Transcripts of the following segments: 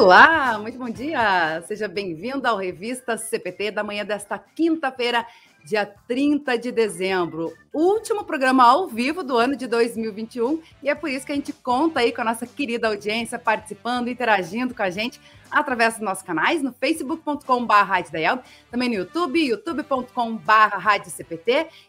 Olá, muito bom dia! Seja bem-vindo ao Revista CPT da manhã desta quinta-feira, dia 30 de dezembro. Último programa ao vivo do ano de 2021 e é por isso que a gente conta aí com a nossa querida audiência participando, interagindo com a gente através dos nossos canais no facebook.com.br também no YouTube, youtube.com.br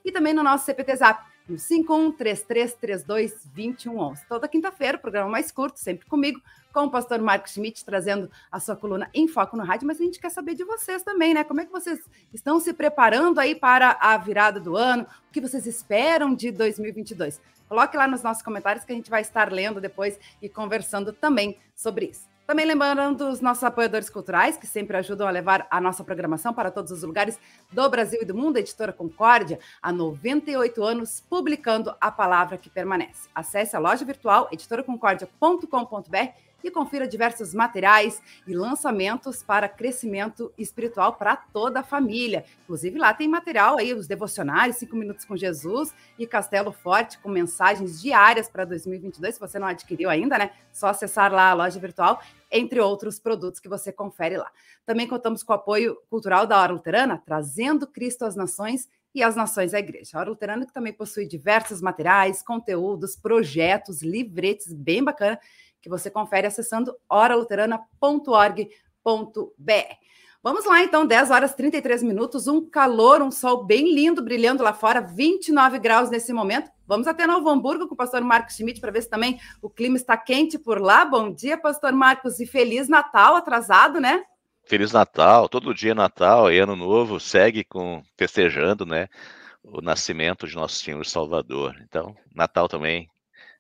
e também no nosso CPT Zap no 5133322111. Toda quinta-feira, o programa mais curto, sempre comigo, com o pastor Marcos Schmidt, trazendo a sua coluna em foco no rádio, mas a gente quer saber de vocês também, né? Como é que vocês estão se preparando aí para a virada do ano? O que vocês esperam de 2022? Coloque lá nos nossos comentários que a gente vai estar lendo depois e conversando também sobre isso. Também lembrando os nossos apoiadores culturais, que sempre ajudam a levar a nossa programação para todos os lugares do Brasil e do mundo, a Editora Concórdia, há 98 anos, publicando a palavra que permanece. Acesse a loja virtual editoraconcordia.com.br e confira diversos materiais e lançamentos para crescimento espiritual para toda a família. Inclusive, lá tem material aí, os devocionários, Cinco Minutos com Jesus e Castelo Forte, com mensagens diárias para 2022. Se você não adquiriu ainda, né? Só acessar lá a loja virtual entre outros produtos que você confere lá. Também contamos com o apoio cultural da Hora Luterana, trazendo Cristo às nações e as nações à igreja. A Hora Luterana que também possui diversos materiais, conteúdos, projetos, livretes bem bacana que você confere acessando oraluterana.org.br. Vamos lá, então, 10 horas 33 minutos, um calor, um sol bem lindo brilhando lá fora, 29 graus nesse momento. Vamos até Novo Hamburgo com o pastor Marcos Schmidt para ver se também o clima está quente por lá. Bom dia, pastor Marcos, e Feliz Natal atrasado, né? Feliz Natal, todo dia é Natal e Ano Novo segue com festejando, né? O nascimento de nosso Senhor Salvador. Então, Natal também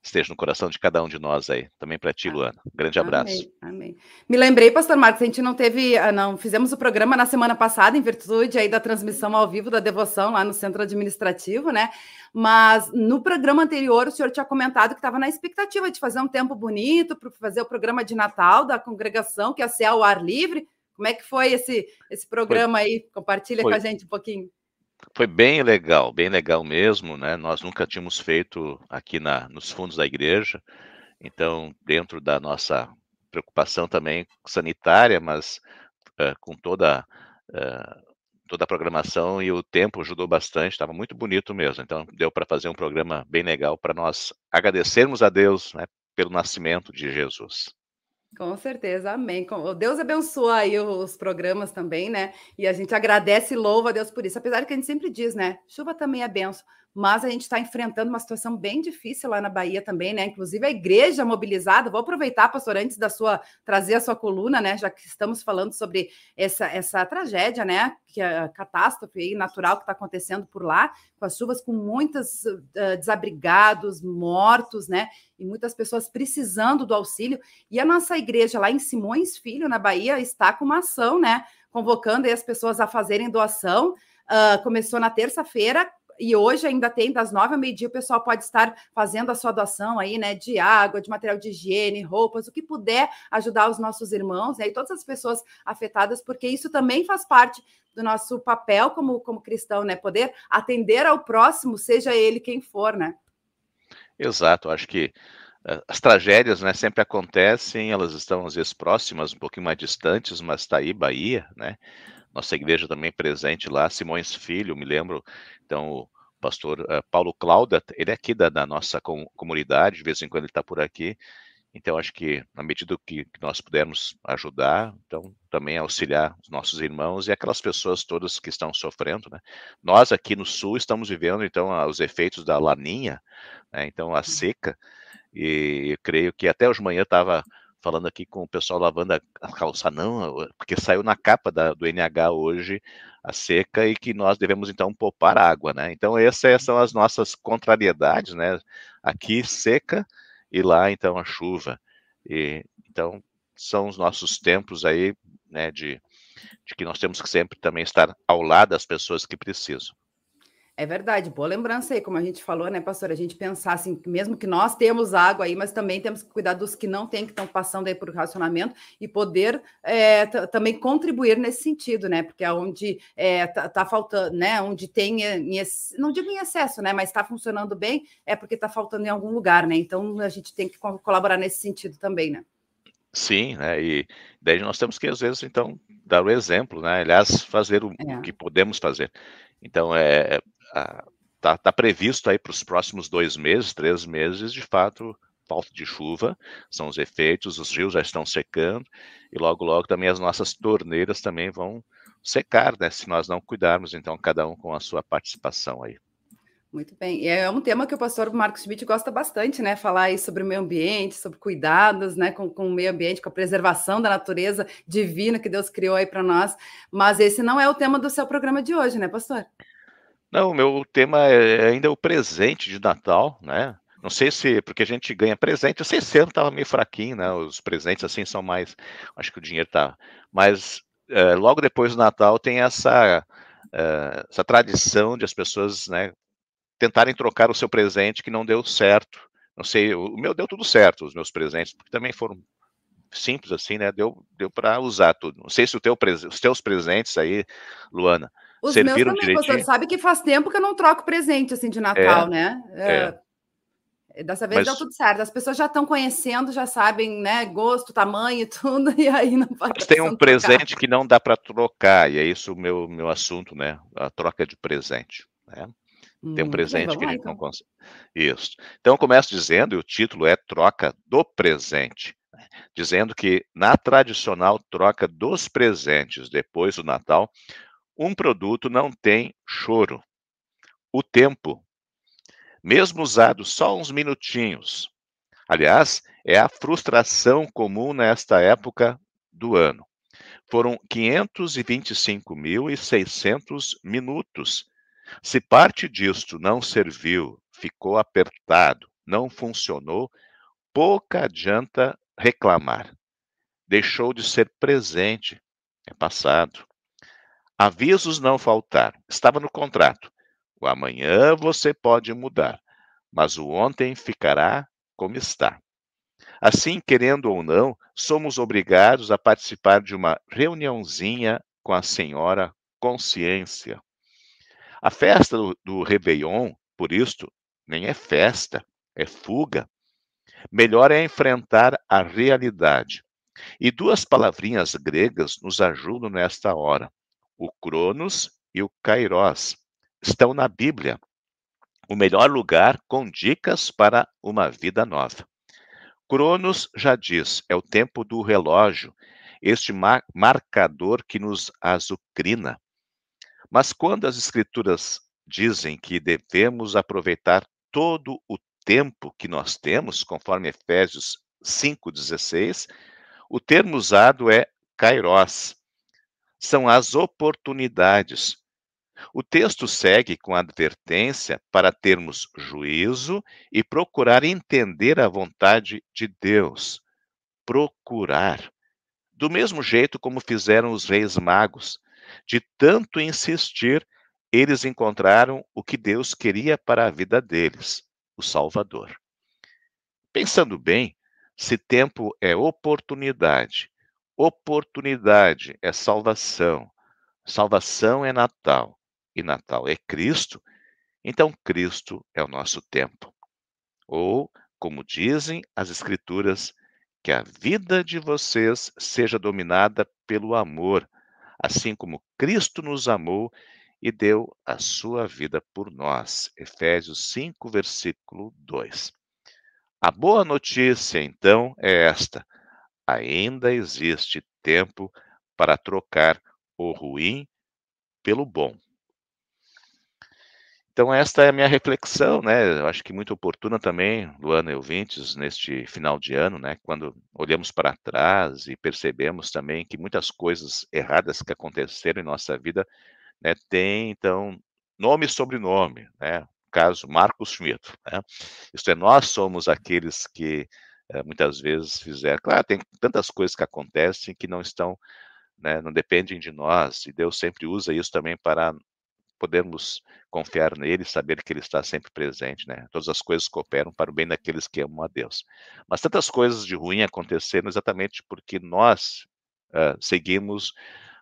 esteja no coração de cada um de nós aí. Também para ti, Luana. Um grande abraço. Amém, amém. Me lembrei, pastor Marcos, a gente não teve, ah, não fizemos o programa na semana passada, em virtude aí da transmissão ao vivo da devoção lá no centro administrativo, né? Mas no programa anterior, o senhor tinha comentado que estava na expectativa de fazer um tempo bonito para fazer o programa de Natal da congregação, que ia ser ao ar livre. Como é que foi esse, esse programa foi, aí? Compartilha foi, com a gente um pouquinho. Foi bem legal, bem legal mesmo, né? Nós nunca tínhamos feito aqui na, nos fundos da igreja, então, dentro da nossa preocupação também sanitária, mas uh, com toda, uh, toda a programação e o tempo ajudou bastante, estava muito bonito mesmo. Então, deu para fazer um programa bem legal para nós agradecermos a Deus né, pelo nascimento de Jesus. Com certeza, amém. Deus abençoa aí os programas também, né? E a gente agradece e louva a Deus por isso. Apesar que a gente sempre diz, né? Chuva também é benção mas a gente está enfrentando uma situação bem difícil lá na Bahia também, né? Inclusive a igreja mobilizada. Vou aproveitar, pastor, antes da sua trazer a sua coluna, né? Já que estamos falando sobre essa, essa tragédia, né? Que é a catástrofe natural que está acontecendo por lá, com as chuvas, com muitos uh, desabrigados, mortos, né? E muitas pessoas precisando do auxílio. E a nossa igreja lá em Simões Filho, na Bahia, está com uma ação, né? Convocando as pessoas a fazerem doação. Uh, começou na terça-feira, e hoje ainda tem, das nove ao meio-dia, o pessoal pode estar fazendo a sua doação aí, né? De água, de material de higiene, roupas, o que puder ajudar os nossos irmãos, né? E todas as pessoas afetadas, porque isso também faz parte do nosso papel como, como cristão, né? Poder atender ao próximo, seja ele quem for, né? Exato, acho que as tragédias né, sempre acontecem, elas estão às vezes próximas, um pouquinho mais distantes, mas está aí Bahia, né? Nossa igreja também presente lá, Simões Filho, me lembro então, o pastor uh, Paulo Cláudia, ele é aqui da, da nossa com, comunidade, de vez em quando ele está por aqui. Então, acho que na medida que, que, nós pudermos ajudar, então também auxiliar os nossos irmãos e aquelas pessoas todas que estão sofrendo, né? Nós aqui no Sul estamos vivendo, então, os efeitos da laninha, né? então, a seca, e eu creio que até hoje de manhã estava falando aqui com o pessoal lavando a, calça, não, porque saiu na capa da, do NH hoje a seca e que nós devemos então poupar água, né? Então essas são as nossas contrariedades, né? Aqui seca e lá então a chuva. E então são os nossos tempos aí, né? De, de que nós temos que sempre também estar ao lado das pessoas que precisam. É verdade, boa lembrança aí, como a gente falou, né, pastor? A gente pensar assim, mesmo que nós temos água aí, mas também temos que cuidar dos que não têm, que estão passando aí por racionamento e poder é, também contribuir nesse sentido, né? Porque é onde é, tá, tá, faltando, né? Onde tem, em, não digo em excesso, né? Mas está funcionando bem, é porque está faltando em algum lugar, né? Então a gente tem que colaborar nesse sentido também, né? Sim, né, e daí nós temos que às vezes então dar o exemplo, né, aliás fazer o, é. o que podemos fazer. Então é, está tá previsto aí para os próximos dois meses, três meses, de fato falta de chuva, são os efeitos, os rios já estão secando e logo logo também as nossas torneiras também vão secar, né, se nós não cuidarmos, então cada um com a sua participação aí. Muito bem. E é um tema que o pastor Marcos Schmidt gosta bastante, né? Falar aí sobre o meio ambiente, sobre cuidados, né? Com, com o meio ambiente, com a preservação da natureza divina que Deus criou aí para nós. Mas esse não é o tema do seu programa de hoje, né, pastor? Não, o meu tema é ainda o presente de Natal, né? Não sei se, porque a gente ganha presente, eu sei se ano estava meio fraquinho, né? Os presentes assim são mais, acho que o dinheiro tá, mas é, logo depois do Natal tem essa é, essa tradição de as pessoas, né, tentarem trocar o seu presente que não deu certo. Não sei, o meu deu tudo certo, os meus presentes, porque também foram simples assim, né? Deu, deu para usar tudo. Não sei se teu, os teus presentes aí, Luana, os serviram meus também. Você sabe que faz tempo que eu não troco presente assim de Natal, é, né? É. é. Dessa vez Mas... deu tudo certo. As pessoas já estão conhecendo, já sabem, né, gosto, tamanho, tudo, e aí não pode. Mas tem um presente trocar. que não dá para trocar, e é isso o meu, meu assunto, né? A troca de presente. Né? Tem um hum, presente que a gente então. não consegue. Isso. Então, eu começo dizendo, e o título é Troca do Presente, né, dizendo que na tradicional troca dos presentes depois do Natal, um produto não tem choro. O tempo, mesmo usado só uns minutinhos. Aliás, é a frustração comum nesta época do ano. Foram 525.600 minutos se parte disto não serviu, ficou apertado, não funcionou, pouca adianta reclamar. Deixou de ser presente, é passado. Avisos não faltaram, estava no contrato. O amanhã você pode mudar, mas o ontem ficará como está. Assim, querendo ou não, somos obrigados a participar de uma reuniãozinha com a senhora consciência. A festa do, do Réveillon, por isto, nem é festa, é fuga. Melhor é enfrentar a realidade. E duas palavrinhas gregas nos ajudam nesta hora: o Cronos e o Kairos. Estão na Bíblia. O melhor lugar com dicas para uma vida nova. Cronos já diz, é o tempo do relógio, este mar marcador que nos azucrina. Mas quando as Escrituras dizem que devemos aproveitar todo o tempo que nós temos, conforme Efésios 5,16, o termo usado é kairos. São as oportunidades. O texto segue com advertência para termos juízo e procurar entender a vontade de Deus. Procurar. Do mesmo jeito como fizeram os reis magos, de tanto insistir, eles encontraram o que Deus queria para a vida deles, o Salvador. Pensando bem, se tempo é oportunidade, oportunidade é salvação, salvação é Natal e Natal é Cristo, então Cristo é o nosso tempo. Ou, como dizem as Escrituras, que a vida de vocês seja dominada pelo amor assim como Cristo nos amou e deu a sua vida por nós. Efésios 5, versículo 2. A boa notícia, então, é esta: ainda existe tempo para trocar o ruim pelo bom. Então, esta é a minha reflexão, né? Eu acho que muito oportuna também, Luana e ouvintes, neste final de ano, né? Quando olhamos para trás e percebemos também que muitas coisas erradas que aconteceram em nossa vida, né, tem, então, nome e sobrenome, né? caso Marcos Schmidt. Né? Isto é, nós somos aqueles que muitas vezes fizeram. Claro, tem tantas coisas que acontecem que não estão, né, não dependem de nós, e Deus sempre usa isso também para podemos confiar nele, saber que ele está sempre presente, né? Todas as coisas cooperam para o bem daqueles que amam a Deus. Mas tantas coisas de ruim aconteceram exatamente porque nós uh, seguimos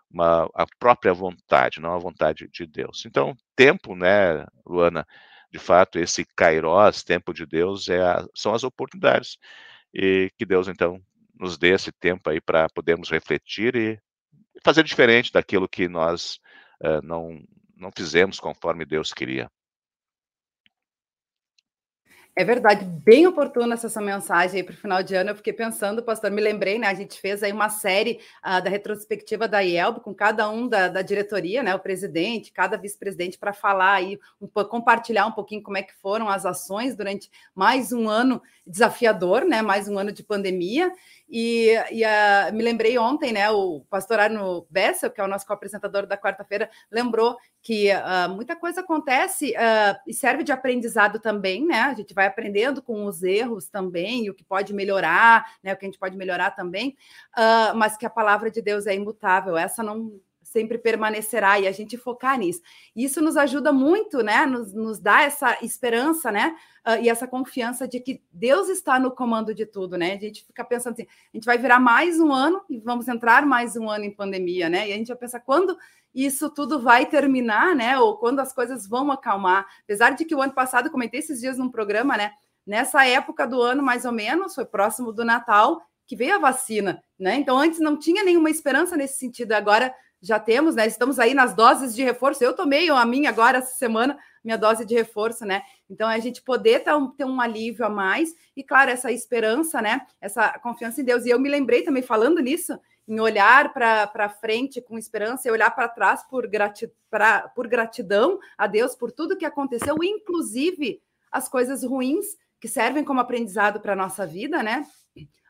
uma, a própria vontade, não a vontade de Deus. Então, tempo, né, Luana? De fato, esse kairos, tempo de Deus, é a, são as oportunidades e que Deus então nos dê esse tempo aí para podermos refletir e fazer diferente daquilo que nós uh, não, não fizemos conforme Deus queria. É verdade, bem oportuna essa mensagem aí para o final de ano. Eu fiquei pensando, pastor, me lembrei, né? A gente fez aí uma série uh, da retrospectiva da IELB com cada um da, da diretoria, né? O presidente, cada vice-presidente, para falar aí, um, compartilhar um pouquinho como é que foram as ações durante mais um ano desafiador, né? Mais um ano de pandemia. E, e uh, me lembrei ontem, né? O pastor Arno Bessel, que é o nosso co-apresentador da quarta-feira, lembrou que uh, muita coisa acontece uh, e serve de aprendizado também, né? A gente vai aprendendo com os erros também, o que pode melhorar, né? O que a gente pode melhorar também, mas que a palavra de Deus é imutável. Essa não sempre permanecerá e a gente focar nisso. Isso nos ajuda muito, né? Nos, nos dá essa esperança, né? Uh, e essa confiança de que Deus está no comando de tudo, né? A gente fica pensando assim, a gente vai virar mais um ano e vamos entrar mais um ano em pandemia, né? E a gente vai pensar quando isso tudo vai terminar, né? Ou quando as coisas vão acalmar. Apesar de que o ano passado, comentei esses dias num programa, né? Nessa época do ano, mais ou menos, foi próximo do Natal, que veio a vacina, né? Então, antes não tinha nenhuma esperança nesse sentido. Agora já temos, né? Estamos aí nas doses de reforço. Eu tomei a minha agora essa semana, minha dose de reforço, né? Então, é a gente poder ter um, alívio a mais e, claro, essa esperança, né? Essa confiança em Deus. E eu me lembrei também, falando nisso, em olhar para frente com esperança e olhar para trás por, grati pra, por gratidão a Deus por tudo que aconteceu, inclusive as coisas ruins que servem como aprendizado para a nossa vida, né?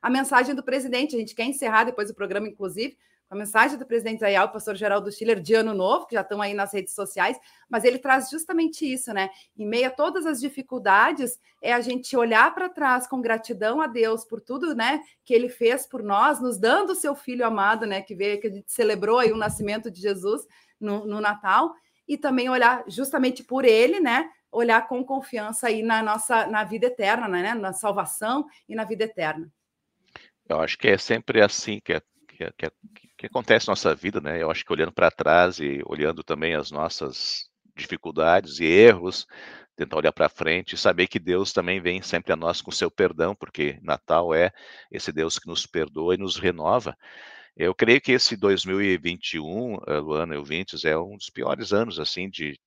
A mensagem do presidente, a gente quer encerrar depois do programa, inclusive, com a mensagem do presidente Zayal, o pastor Geraldo Schiller, de Ano Novo, que já estão aí nas redes sociais, mas ele traz justamente isso, né? Em meio a todas as dificuldades, é a gente olhar para trás com gratidão a Deus por tudo, né, que ele fez por nós, nos dando o seu filho amado, né, que veio, que a gente celebrou aí o nascimento de Jesus no, no Natal, e também olhar justamente por ele, né, olhar com confiança aí na nossa na vida eterna, né, na salvação e na vida eterna. Eu acho que é sempre assim que, é, que, é, que, é, que acontece na nossa vida, né? Eu acho que olhando para trás e olhando também as nossas dificuldades e erros, tentar olhar para frente e saber que Deus também vem sempre a nós com seu perdão, porque Natal é esse Deus que nos perdoa e nos renova. Eu creio que esse 2021, eh, Luana e ouvintes, é um dos piores anos assim de,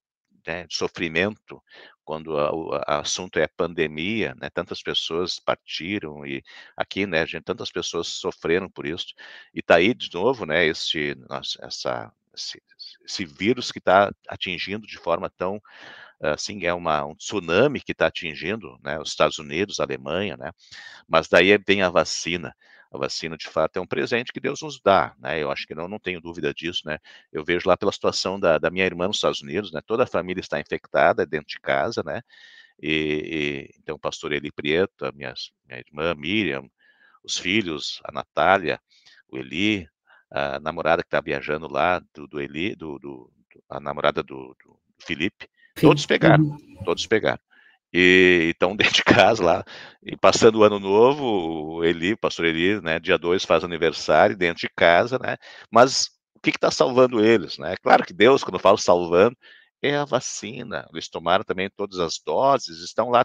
né, de sofrimento quando o assunto é pandemia, né, tantas pessoas partiram e aqui, né, gente, tantas pessoas sofreram por isso e tá aí de novo, né, este, essa, esse, esse vírus que está atingindo de forma tão assim é uma, um tsunami que está atingindo, né, os Estados Unidos, a Alemanha, né, mas daí vem a vacina a vacina de fato é um presente que Deus nos dá, né? Eu acho que não, não tenho dúvida disso, né? Eu vejo lá pela situação da, da minha irmã nos Estados Unidos, né? Toda a família está infectada dentro de casa, né? E, e então o pastor Eli Prieto, a minha, minha irmã Miriam, os filhos, a Natália, o Eli, a namorada que está viajando lá do, do Eli, do, do, a namorada do, do Felipe, todos pegaram, uhum. todos pegaram. E estão dentro de casa lá, e passando o ano novo, o Eli, o pastor Eli, né, dia 2 faz aniversário dentro de casa, né? Mas o que está salvando eles, né? Claro que Deus, quando eu falo salvando, é a vacina. Eles tomaram também todas as doses, estão lá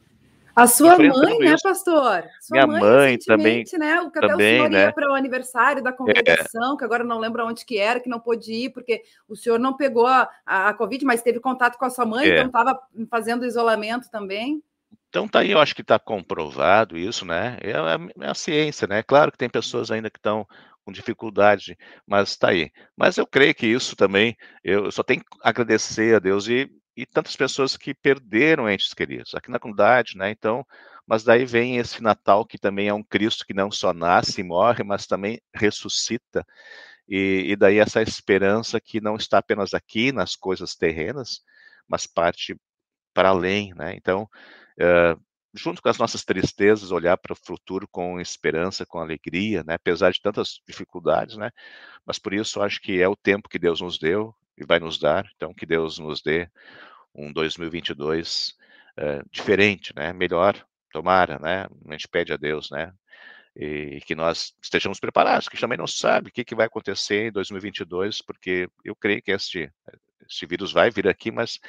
a sua mãe, né, pastor? Sua Minha mãe, mãe também. Né? O que até também, o senhor né? ia para o aniversário da congregação, é. que agora não lembro onde que era, que não pôde ir, porque o senhor não pegou a, a, a Covid, mas teve contato com a sua mãe, é. então estava fazendo isolamento também. Então tá aí, eu acho que está comprovado isso, né? É a, é a, ciência, né? Claro que tem pessoas ainda que estão com dificuldade, mas está aí. Mas eu creio que isso também, eu só tenho que agradecer a Deus e e tantas pessoas que perderam entes queridos aqui na comunidade, né? Então, mas daí vem esse Natal que também é um Cristo que não só nasce e morre, mas também ressuscita. E, e daí essa esperança que não está apenas aqui nas coisas terrenas, mas parte para além, né? Então, uh, junto com as nossas tristezas, olhar para o futuro com esperança, com alegria, né? Apesar de tantas dificuldades, né? Mas por isso acho que é o tempo que Deus nos deu, e vai nos dar. Então, que Deus nos dê um 2022 é, diferente, né? Melhor, tomara, né? A gente pede a Deus, né? E que nós estejamos preparados, que também não sabe o que, que vai acontecer em 2022, porque eu creio que este, este vírus vai vir aqui, mas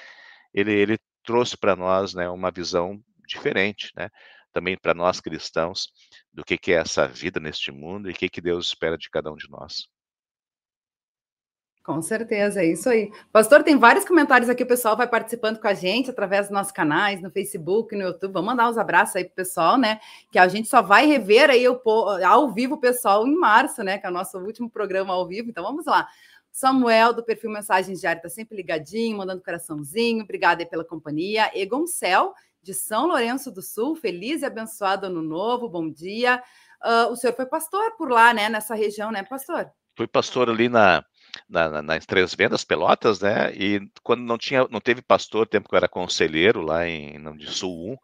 ele, ele trouxe para nós né, uma visão diferente, né? também para nós cristãos do que, que é essa vida neste mundo e o que, que Deus espera de cada um de nós. Com certeza, é isso aí. Pastor, tem vários comentários aqui, o pessoal vai participando com a gente através dos nossos canais, no Facebook, no YouTube. Vamos mandar uns abraços aí pro pessoal, né? Que a gente só vai rever aí o, ao vivo o pessoal em março, né? Que é o nosso último programa ao vivo. Então vamos lá. Samuel, do perfil Mensagens Diárias, está sempre ligadinho, mandando coraçãozinho. Obrigada aí pela companhia. Egon Cel, de São Lourenço do Sul, feliz e abençoado ano novo, bom dia. Uh, o senhor foi pastor por lá, né? Nessa região, né, pastor? Fui pastor ali na na, nas Três Vendas, Pelotas, né? E quando não tinha, não teve pastor, tempo que eu era conselheiro lá em no de Sul 1,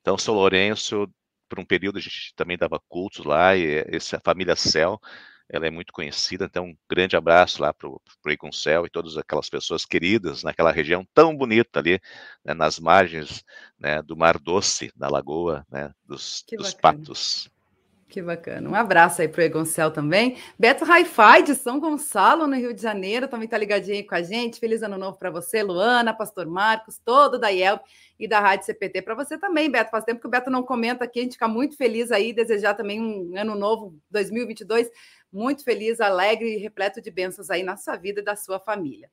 então São Lourenço, por um período a gente também dava cultos lá, e essa família Céu, ela é muito conhecida, então um grande abraço lá para o Icon Céu e todas aquelas pessoas queridas naquela região tão bonita ali, né, nas margens né, do Mar Doce, da Lagoa, né, dos, dos Patos. Que bacana. Um abraço aí para o Egoncel também. Beto Hi-Fi de São Gonçalo, no Rio de Janeiro, também está ligadinho aí com a gente. Feliz ano novo para você, Luana, Pastor Marcos, todo da IEL e da Rádio CPT. Para você também, Beto. Faz tempo que o Beto não comenta aqui, a gente fica muito feliz aí, desejar também um ano novo, 2022, muito feliz, alegre e repleto de bênçãos aí na sua vida e da sua família.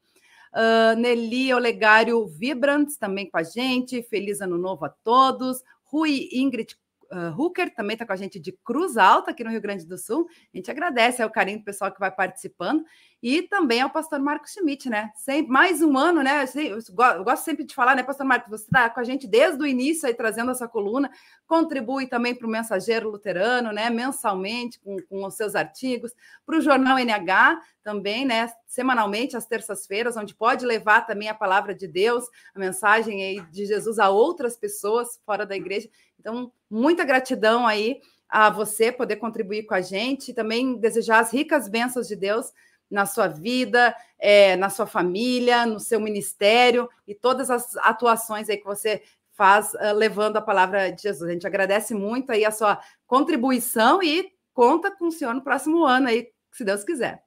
Uh, Nelly Olegário Vibrants também com a gente. Feliz ano novo a todos. Rui Ingrid uh, Hooker também está com a gente de Cruz Alta, aqui no Rio Grande do Sul. A gente agradece ao carinho do pessoal que vai participando e também ao pastor Marcos Schmidt, né? Sempre, mais um ano, né? Eu gosto sempre de falar, né, pastor Marcos? Você está com a gente desde o início aí trazendo essa coluna, contribui também para o Mensageiro Luterano, né? Mensalmente, com, com os seus artigos, para o Jornal NH também, né? Semanalmente, às terças-feiras, onde pode levar também a palavra de Deus, a mensagem aí de Jesus a outras pessoas fora da igreja. Então, muita gratidão aí a você poder contribuir com a gente também desejar as ricas bênçãos de Deus na sua vida, é, na sua família, no seu ministério e todas as atuações aí que você faz uh, levando a palavra de Jesus. A gente agradece muito aí a sua contribuição e conta com o senhor no próximo ano aí, se Deus quiser.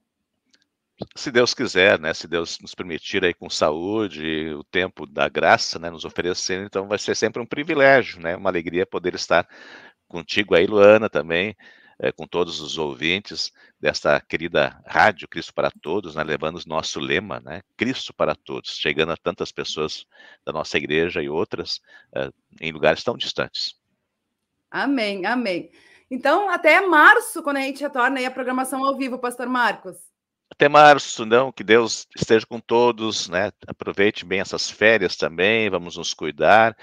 Se Deus quiser, né? Se Deus nos permitir aí com saúde, o tempo da graça, né? Nos oferecer, então vai ser sempre um privilégio, né? Uma alegria poder estar contigo aí, Luana, também, é, com todos os ouvintes desta querida rádio Cristo para Todos, né, levando o nosso lema, né, Cristo para Todos, chegando a tantas pessoas da nossa igreja e outras é, em lugares tão distantes. Amém, amém. Então, até março, quando a gente retorna aí a programação ao vivo, Pastor Marcos. Até março, não, que Deus esteja com todos, né? Aproveite bem essas férias também, vamos nos cuidar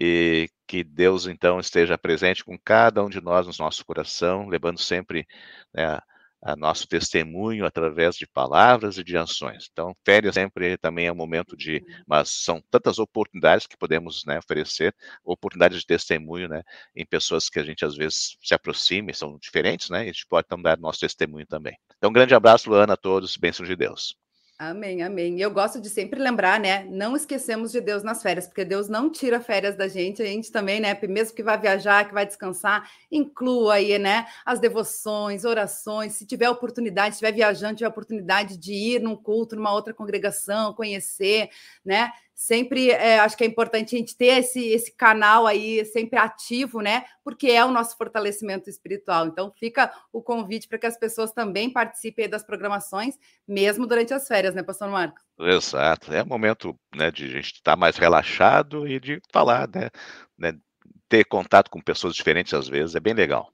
e que Deus então esteja presente com cada um de nós no nosso coração, levando sempre né, nosso testemunho através de palavras e de ações. Então, férias sempre também é um momento de, mas são tantas oportunidades que podemos né, oferecer, oportunidades de testemunho, né, em pessoas que a gente às vezes se aproxima, são diferentes, né, e a gente pode então dar nosso testemunho também. Então, um grande abraço, Luana, a todos, bênçãos de Deus. Amém, amém. Eu gosto de sempre lembrar, né? Não esquecemos de Deus nas férias, porque Deus não tira férias da gente, a gente também, né? Mesmo que vai viajar, que vai descansar, inclua aí, né? As devoções, orações. Se tiver oportunidade, se estiver viajando, tiver oportunidade de ir num culto, numa outra congregação, conhecer, né? Sempre é, acho que é importante a gente ter esse, esse canal aí sempre ativo, né? Porque é o nosso fortalecimento espiritual. Então, fica o convite para que as pessoas também participem das programações, mesmo durante as férias, né, Pastor Marcos? Exato. É momento né, de a gente estar tá mais relaxado e de falar, né, né? Ter contato com pessoas diferentes às vezes é bem legal.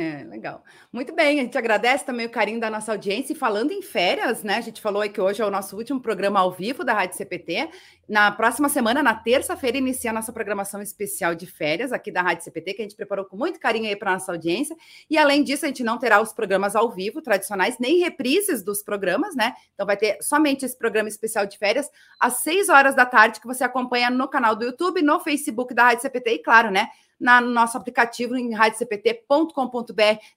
É, legal. Muito bem, a gente agradece também o carinho da nossa audiência. E falando em férias, né? A gente falou aí que hoje é o nosso último programa ao vivo da Rádio CPT. Na próxima semana, na terça-feira, inicia a nossa programação especial de férias aqui da Rádio CPT, que a gente preparou com muito carinho aí para nossa audiência. E além disso, a gente não terá os programas ao vivo tradicionais, nem reprises dos programas, né? Então vai ter somente esse programa especial de férias às seis horas da tarde, que você acompanha no canal do YouTube, no Facebook da Rádio CPT e, claro, né? Na, no nosso aplicativo em radiocpt.com.br.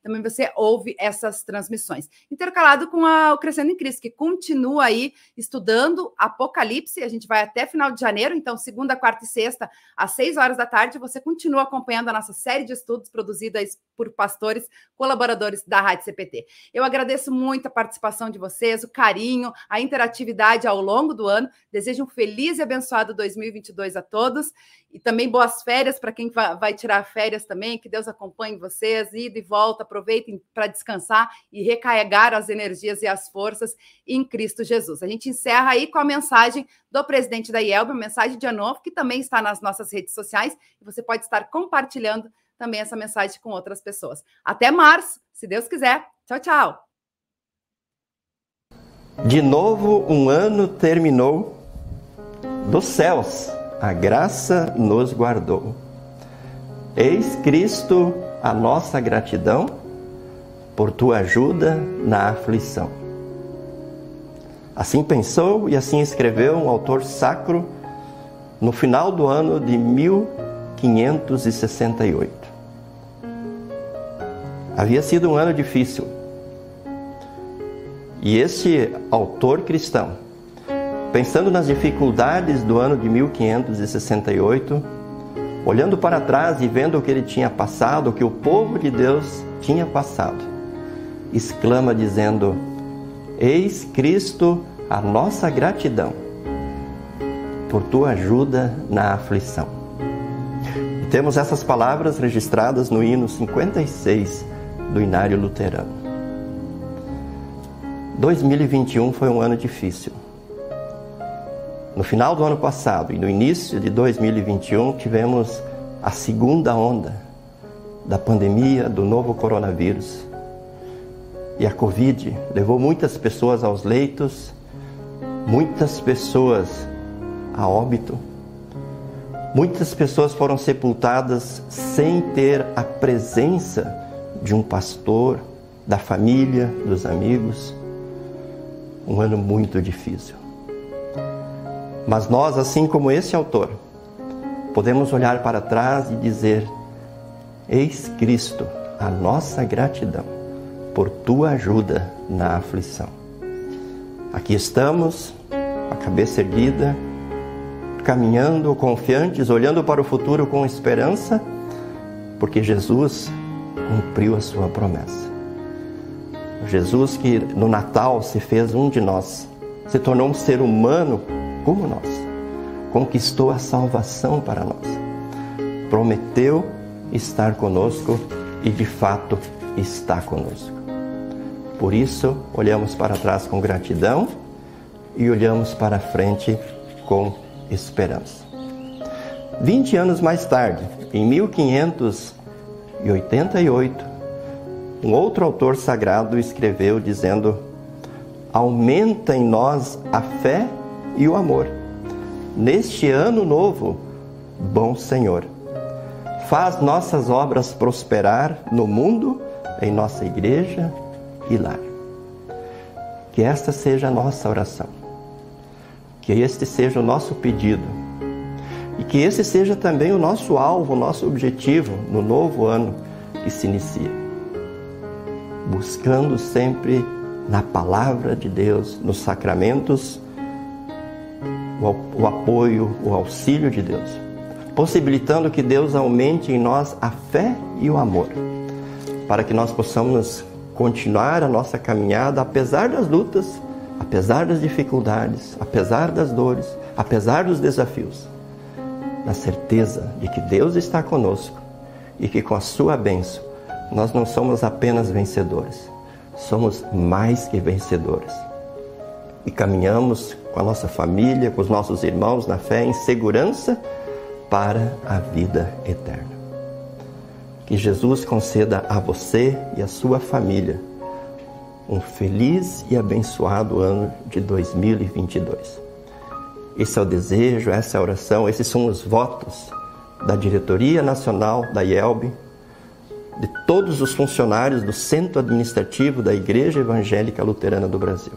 Também você ouve essas transmissões. Intercalado com a, o Crescendo em Cristo, que continua aí estudando Apocalipse. A gente vai até final de janeiro, então, segunda, quarta e sexta, às seis horas da tarde, você continua acompanhando a nossa série de estudos produzidas por pastores, colaboradores da Rádio CPT. Eu agradeço muito a participação de vocês, o carinho, a interatividade ao longo do ano. Desejo um feliz e abençoado 2022 a todos e também boas férias para quem vai vai tirar férias também, que Deus acompanhe vocês, ida e volta, aproveitem para descansar e recarregar as energias e as forças em Cristo Jesus. A gente encerra aí com a mensagem do presidente da IELB, uma mensagem de novo, que também está nas nossas redes sociais, e você pode estar compartilhando também essa mensagem com outras pessoas. Até março, se Deus quiser. Tchau, tchau. De novo, um ano terminou. Dos céus, a graça nos guardou. Eis Cristo a nossa gratidão por tua ajuda na aflição. Assim pensou e assim escreveu um autor sacro no final do ano de 1568. Havia sido um ano difícil. E este autor cristão, pensando nas dificuldades do ano de 1568, olhando para trás e vendo o que ele tinha passado, o que o povo de Deus tinha passado, exclama dizendo: Eis Cristo a nossa gratidão por tua ajuda na aflição. E temos essas palavras registradas no hino 56 do Inário Luterano. 2021 foi um ano difícil. No final do ano passado e no início de 2021 tivemos a segunda onda da pandemia do novo coronavírus. E a Covid levou muitas pessoas aos leitos, muitas pessoas a óbito. Muitas pessoas foram sepultadas sem ter a presença de um pastor, da família, dos amigos. Um ano muito difícil. Mas nós, assim como esse autor, podemos olhar para trás e dizer: Eis Cristo, a nossa gratidão por tua ajuda na aflição. Aqui estamos, a cabeça erguida, caminhando confiantes, olhando para o futuro com esperança, porque Jesus cumpriu a sua promessa. Jesus, que no Natal se fez um de nós, se tornou um ser humano como nós, conquistou a salvação para nós, prometeu estar conosco e de fato está conosco. Por isso, olhamos para trás com gratidão e olhamos para frente com esperança. 20 anos mais tarde, em 1500 88, um outro autor sagrado escreveu dizendo: Aumenta em nós a fé e o amor. Neste ano novo, bom Senhor, faz nossas obras prosperar no mundo, em nossa igreja e lar. Que esta seja a nossa oração. Que este seja o nosso pedido e que esse seja também o nosso alvo, o nosso objetivo no novo ano que se inicia. Buscando sempre na palavra de Deus, nos sacramentos, o, apoio, o auxílio de Deus, possibilitando que Deus aumente em nós a fé e o amor, para que nós possamos continuar a nossa caminhada apesar das lutas, apesar das dificuldades, apesar das dores, apesar dos desafios na certeza de que Deus está conosco e que com a sua bênção nós não somos apenas vencedores, somos mais que vencedores. E caminhamos com a nossa família, com os nossos irmãos na fé, em segurança para a vida eterna. Que Jesus conceda a você e a sua família um feliz e abençoado ano de 2022. Esse é o desejo, essa é a oração, esses são os votos da diretoria nacional da IELB, de todos os funcionários do centro administrativo da Igreja Evangélica Luterana do Brasil.